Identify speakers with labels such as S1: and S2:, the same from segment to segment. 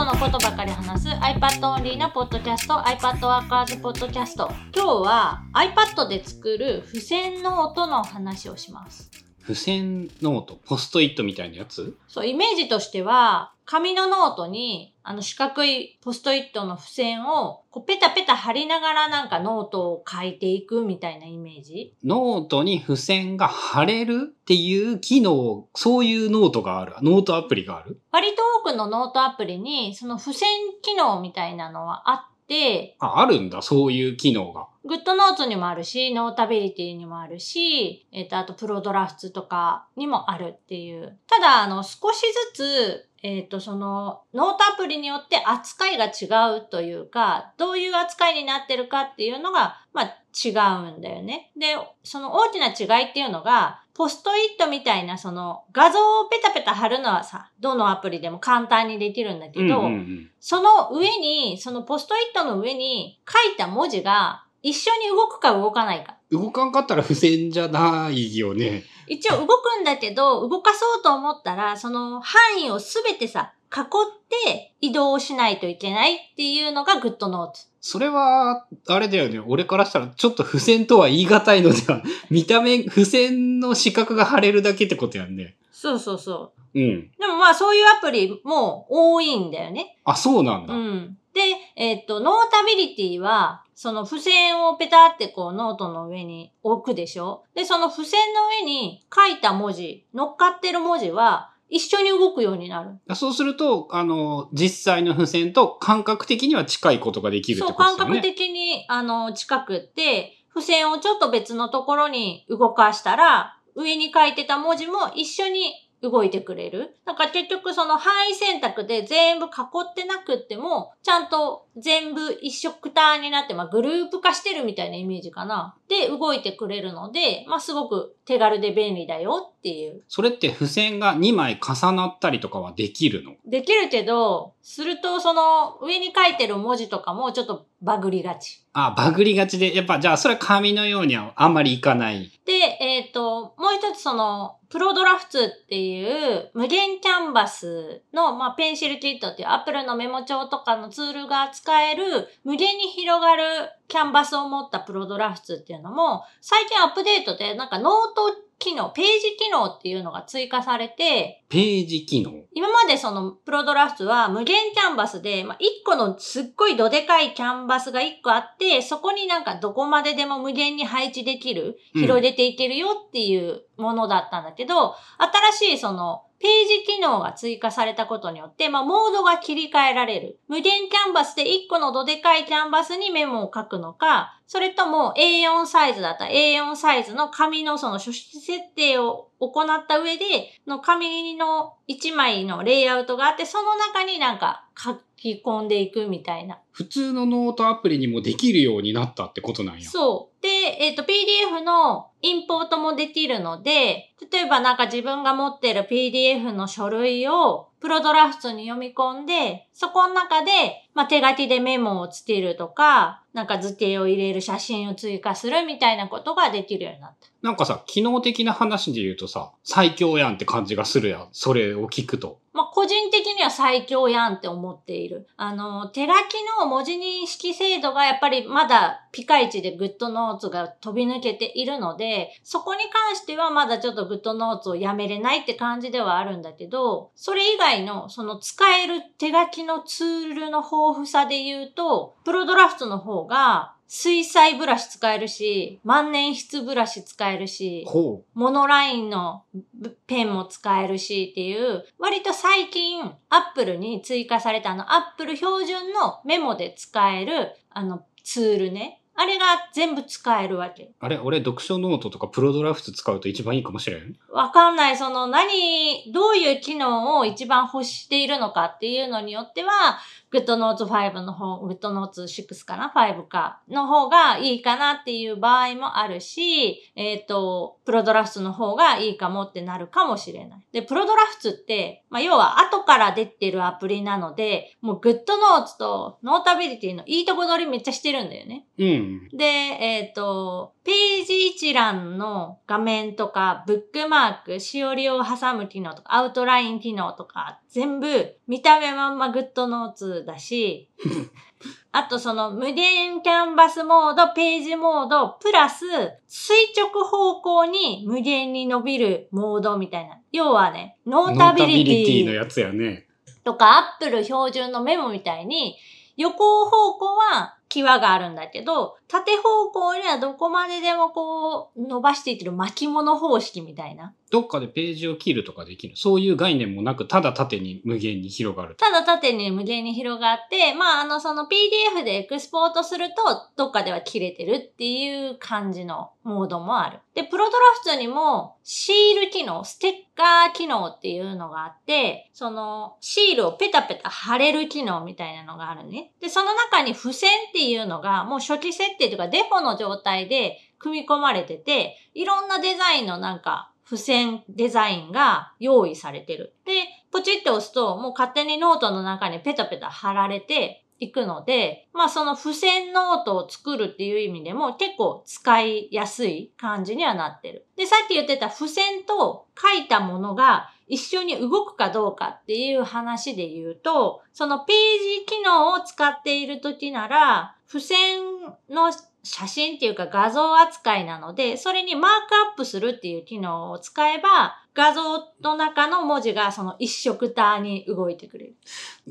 S1: ドのことばかり話す iPad オンリーのポッドキャスト iPad ワーカーズポッドキャスト今日は iPad で作る付箋ノートの話をします。
S2: 付箋ノート、ポストイットみたいなやつ？
S1: そうイメージとしては紙のノートにあの四角いポストイットの付箋をこうペタペタ貼りながらなんかノートを書いていくみたいなイメージ。
S2: ノートに付箋が貼れるっていう機能、そういうノートがある。ノートアプリがある？
S1: 割と多くのノートアプリにその付箋機能みたいなのはあって
S2: あ、あるんだ、そういう機能が。
S1: グッドノーツにもあるし、ノータビリティにもあるし、えっ、と、あとプロドラフツとかにもあるっていう。ただ、あの、少しずつ、えっ、と、その、ノートアプリによって扱いが違うというか、どういう扱いになってるかっていうのが、まあ、違うんだよね。で、その大きな違いっていうのが、ポストイットみたいなその画像をペタペタ貼るのはさ、どのアプリでも簡単にできるんだけど、
S2: うんうんうん
S1: その上に、そのポストイットの上に書いた文字が一緒に動くか動かないか。
S2: 動かんかったら付箋じゃないよね。
S1: 一応動くんだけど、動かそうと思ったら、その範囲をすべてさ、囲って移動しないといけないっていうのがグッドノート。
S2: それは、あれだよね。俺からしたら、ちょっと付箋とは言い難いのでは、見た目、付箋の四角が貼れるだけってことやんね。
S1: そうそうそ
S2: うん。
S1: う。でもまあそういうアプリも多いんだよね。
S2: あ、そうなんだ。
S1: うん。で、えっと、ノータビリティは、その付箋をペタってこうノートの上に置くでしょ？で、その付箋の上に書いた文字、乗っかってる文字は一緒に動くようになる。
S2: そうすると、あの、実際の付箋と感覚的には近いことができるって
S1: そう、
S2: ことですよね。
S1: 感覚的に、あの、近くって、付箋をちょっと別のところに動かしたら、上に書いてた文字も一緒に動いてくれる。なんか結局その範囲選択で全部囲ってなくっても、ちゃんと全部一緒くたになって、まあグループ化してるみたいなイメージかな。で、動いてくれるので、まあすごく手軽で便利だよっていう。
S2: それって付箋が2枚重なったりとかはできるの？
S1: できるけど、するとその上に書いてる文字とかもちょっとバグりがち。
S2: あ、バグりがちで、やっぱじゃあそれは紙のようにはあんまりいかない。
S1: で、えっ、と、もう一つその、プロドラフツっていう無限キャンバスの、まあ、ペンシルキットっていう Apple のメモ帳とかのツールが使える無限に広がるキャンバスを持ったプロドラフツっていうのも、最近アップデートでなんかノート機能、ページ機能っていうのが追加されて、
S2: ページ機能？
S1: 今までそのプロドラフトは無限キャンバスで、まあ、1個のすっごいどでかいキャンバスが1個あって、そこになんかどこまででも無限に配置できる、
S2: うん
S1: 広げていけるよっていうものだったんだけど、新しいそのページ機能が追加されたことによって、まあ、モードが切り替えられる。無限キャンバスで1個のどでかいキャンバスにメモを書くのか、それとも A4 サイズだった A4 サイズの紙のその書式設定を行った上で、の紙の1枚のレイアウトがあって、その中になんか書き込んでいくみたいな。
S2: 普通のノートアプリにもできるようになったってことなんや。
S1: そう。で、えっ、と、PDF のインポートもできるので、例えばなんか自分が持ってる PDF の書類をプロドラフトに読み込んで、そこの中で、まあ、手書きでメモをつけるとか、なんか図形を入れる写真を追加するみたいなことができるようになった。
S2: なんかさ、機能的な話で言うとさ、最強やんって感じがするやん。それを聞くと。
S1: まあ、個人的には最強やんって思っている。あの、手書きの文字認識精度がやっぱりまだピカイチでグッドノーツが飛び抜けているので、そこに関してはまだちょっとグッドノーツをやめれないって感じではあるんだけど、それ以外のその使える手書きのツールの豊富さで言うと、プロドラフトの方が水彩ブラシ使えるし、万年筆ブラシ使えるし、
S2: ほ
S1: モノラインのペンも使えるしっていう、割と最近、アップルに追加されたあの、アップル標準のメモで使える、あの、ツールね。あれが全部使えるわけ。
S2: う。あれ俺読書ノートとかプロドラフト使うと一番いいかもしれん？
S1: わかんない。その何、どういう機能を一番欲しているのかっていうのによっては、グッドノーツ5の方、グッドノーツ6かな ?5 か。の方がいいかなっていう場合もあるし、えっ、と、プロドラフツの方がいいかもってなるかもしれない。で、プロドラフツって、まあ、要は後から出てるアプリなので、もうグッドノーツとノータビリティのいいとこ取りめっちゃしてるんだよね。
S2: うん。
S1: で、えっ、と、ページ一覧の画面とか、ブックマーク、しおりを挟む機能とか、アウトライン機能とか、全部見た目まんまグだし、あとその無限キャンバスモード、ページモード、プラス垂直方向に無限に伸びるモードみたいな。要はね、ノータビリティ
S2: のやつやね。
S1: とか、アップル標準のメモみたいに、横方向は際があるんだけど、縦方向にはどこまででもこう、伸ばしていってる巻物方式みたいな。
S2: どっかでページを切るとかできる？そういう概念もなく、ただ縦に無限に広がる。
S1: ただ縦に無限に広がって、まあ、あの、その PDF でエクスポートすると、どっかでは切れてるっていう感じのモードもある。で、プロドラフツにも、シール機能、ステッカー機能っていうのがあって、その、シールをペタペタ貼れる機能みたいなのがあるね。で、その中に付箋っていうのが、もう初期設定というかデフォの状態で組み込まれてて、いろんなデザインのなんか、付箋デザインが用意されてる。で、ポチって押すと、もう勝手にノートの中にペタペタ貼られていくので、まあその付箋ノートを作るっていう意味でも結構使いやすい感じにはなってる。で、さっき言ってた付箋と書いたものが一緒に動くかどうかっていう話で言うと、そのページ機能を使っている時なら、付箋の写真っていうか画像扱いなので、それにマークアップするっていう機能を使えば、画像の中の文字がその一色ターに動いてくれる。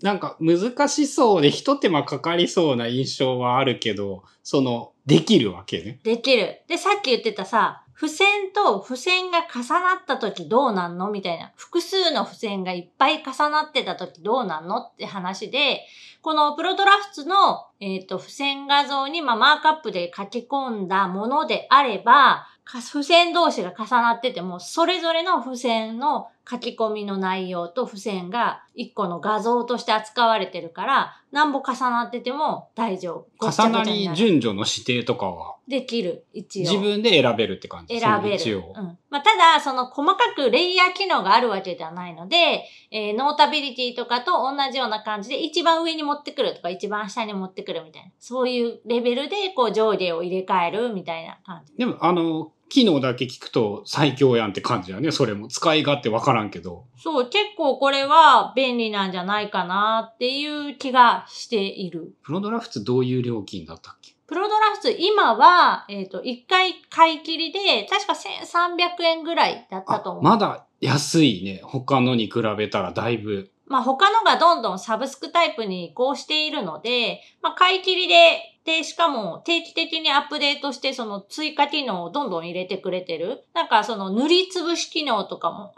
S2: なんか難しそうで一手間かかりそうな印象はあるけど、その、できるわけね。
S1: できる。で、さっき言ってたさ、付箋と付箋が重なった時どうなんの？みたいな。複数の付箋がいっぱい重なってた時どうなんのって話で、このプロドラフツの、えっ、と、付箋画像に、まあ、マークアップで書き込んだものであれば、付箋同士が重なってても、それぞれの付箋の書き込みの内容と付箋が一個の画像として扱われてるから、何ぼ重なってても大丈夫。
S2: 重なり順序の指定とかは、
S1: できる、一応。
S2: 自分で選べるって感じ？
S1: 選べる。
S2: 一応。
S1: うん。まあ、ただ、その細かくレイヤー機能があるわけではないので、えーノータビリティとかと同じような感じで、一番上に持ってくるとか、一番下に持ってくるみたいな。そういうレベルで、こう、上下を入れ替えるみたいな感じ。
S2: でも、あの、機能だけ聞くと最強やんって感じやね。それも使い勝手わからんけど。
S1: そう、結構これは便利なんじゃないかなっていう気がしている。
S2: プロドラフツどういう料金だったっけ？
S1: プロドラフト、今は、えっ、と、一回買い切りで、確か1300円ぐらいだったと思う。
S2: まだ安いね。他のに比べたらだいぶ。
S1: まあ他のがどんどんサブスクタイプに移行しているので、まあ買い切りで、で、しかも定期的にアップデートしてその追加機能をどんどん入れてくれてる。なんかその塗りつぶし機能とかも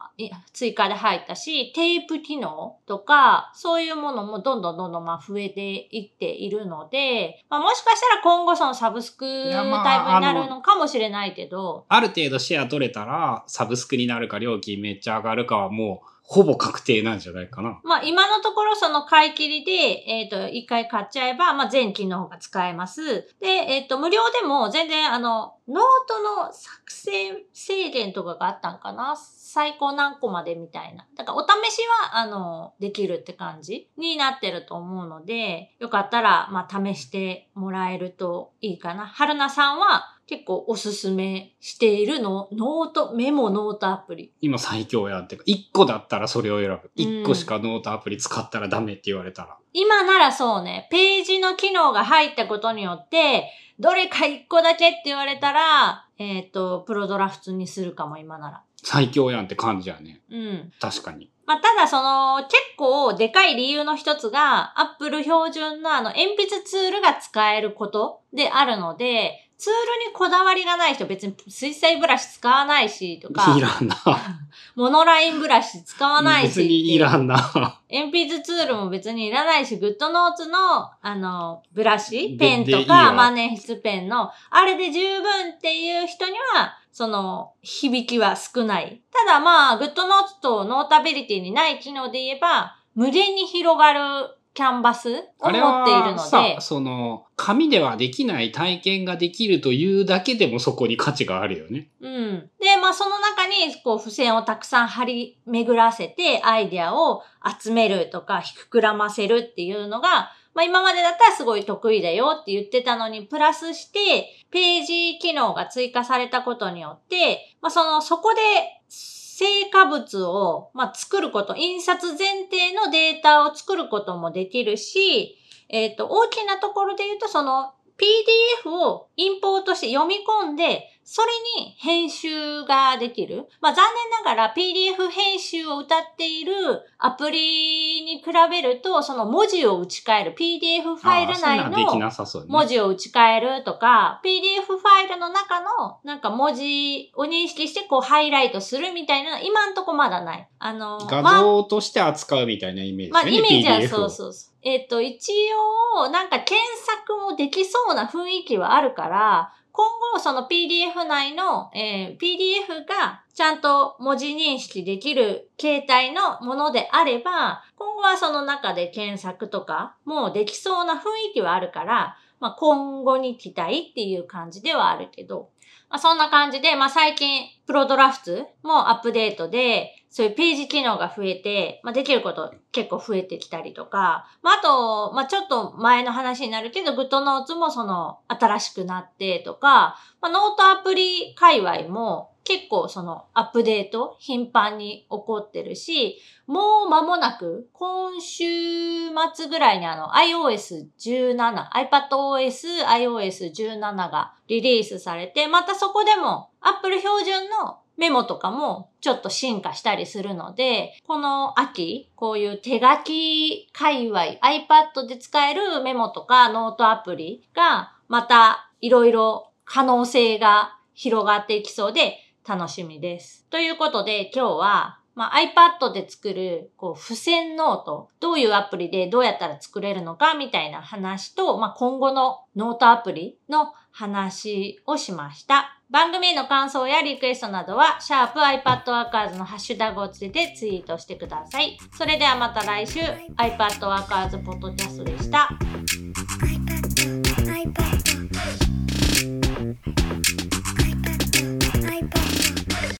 S1: 追加で入ったし、テープ機能とか、そういうものもどんどんどんどんまあ増えていっているので、まあもしかしたら今後そのサブスクタイプになるのかもしれないけど、
S2: ある程度シェア取れたら、サブスクになるか料金めっちゃ上がるかはもう、ほぼ確定なんじゃないかな。
S1: まあ今のところその買い切りで、えっ、と、一回買っちゃえば、まあ全機能が使えます。で、えっ、と、無料でも全然あの、ノートの作成制限とかがあったんかな？最高何個までみたいな。だからお試しは、あの、できるって感じになってると思うので、よかったら、まあ試してもらえるといいかな。春菜さんは結構おすすめしているの、ノート、メモノートアプリ。
S2: 今最強やんってか、1個だったらそれを選ぶ。
S1: うん
S2: 1個しかノートアプリ使ったらダメって言われたら。
S1: 今ならそうね、ページの機能が入ったことによって、どれか一個だけって言われたら、えっ、と、プロドラフツにするかも、今なら。
S2: 最強やんって感じやね。
S1: うん。
S2: 確かに。
S1: まあ、ただその、結構でかい理由の一つが、Apple 標準のあの、鉛筆ツールが使えることであるので、ツールにこだわりがない人別に水彩ブラシ使わないしとか
S2: い、らんな。
S1: モノラインブラシ使わないし
S2: 別にいらんな。
S1: 鉛筆ツールも別にいらないし、 GoodNotes の、あの、ブラシ、
S2: で
S1: ペンとか、万年筆ペンの、あれで十分っていう人には、その、響きは少ない。ただまあ、 GoodNotes と Notability にない機能で言えば、無限に広がるキャンバスを持っているの
S2: は
S1: で
S2: さ、、その、紙ではできない体験ができるというだけでもそこに価値があるよね。
S1: うん。で、まあその中にこう付箋をたくさん貼り巡らせてアイデアを集めるとか膨らませるっていうのが、まあ今までだったらすごい得意だよって言ってたのに、プラスしてページ機能が追加されたことによって、まあその、そこで成果物を、まあ、作ること、印刷前提のデータを作ることもできるし、えっ、と、大きなところで言うと、その PDF をインポートして読み込んで、それに編集ができる。まあ残念ながら PDF 編集を歌っているアプリに比べると、その文字を打ち替える PDF ファイル内
S2: の。
S1: 文字を打ち替えるとか、PDF ファイルの中のなんか文字を認識してこうハイライトするみたいな、今んとこまだない。あの、
S2: 画像として扱うみたいなイメージ
S1: まあ、
S2: だよね、
S1: イメージはそう
S2: を
S1: そうそう。えっ、と、一応、なんか検索もできそうな雰囲気はあるから、今後その PDF 内の、えー PDF がちゃんと文字認識できる形態のものであれば、今後はその中で検索とかもできそうな雰囲気はあるから、まあ、今後に期待っていう感じではあるけど、まあ、そんな感じで、まあ、最近、 Prodrafts もアップデートで、そういうページ機能が増えて、まあ、できること結構増えてきたりとか、まあ、あと、まあ、ちょっと前の話になるけど、 GoodNotes もその、新しくなってとか、まあ、ノートアプリ界隈も結構その、アップデート頻繁に起こってるし、もう間もなく、今週末ぐらいにあの iOS17、iPadOS iOS17 がリリースされて、またそこでも Apple 標準のメモとかもちょっと進化したりするので、この秋、こういう手書き界隈、iPad で使えるメモとかノートアプリがまたいろいろ可能性が広がっていきそうで楽しみです。ということで今日はまあ、iPad で作る、こう、付箋ノート、どういうアプリでどうやったら作れるのかみたいな話と、まあ、今後のノートアプリの話をしました。番組への感想やリクエストなどは、シャープ i p a d w o r k e r s のハッシュタグをつけてツイートしてください。それではまた来週、iPadWorkers ポッドキャストでした。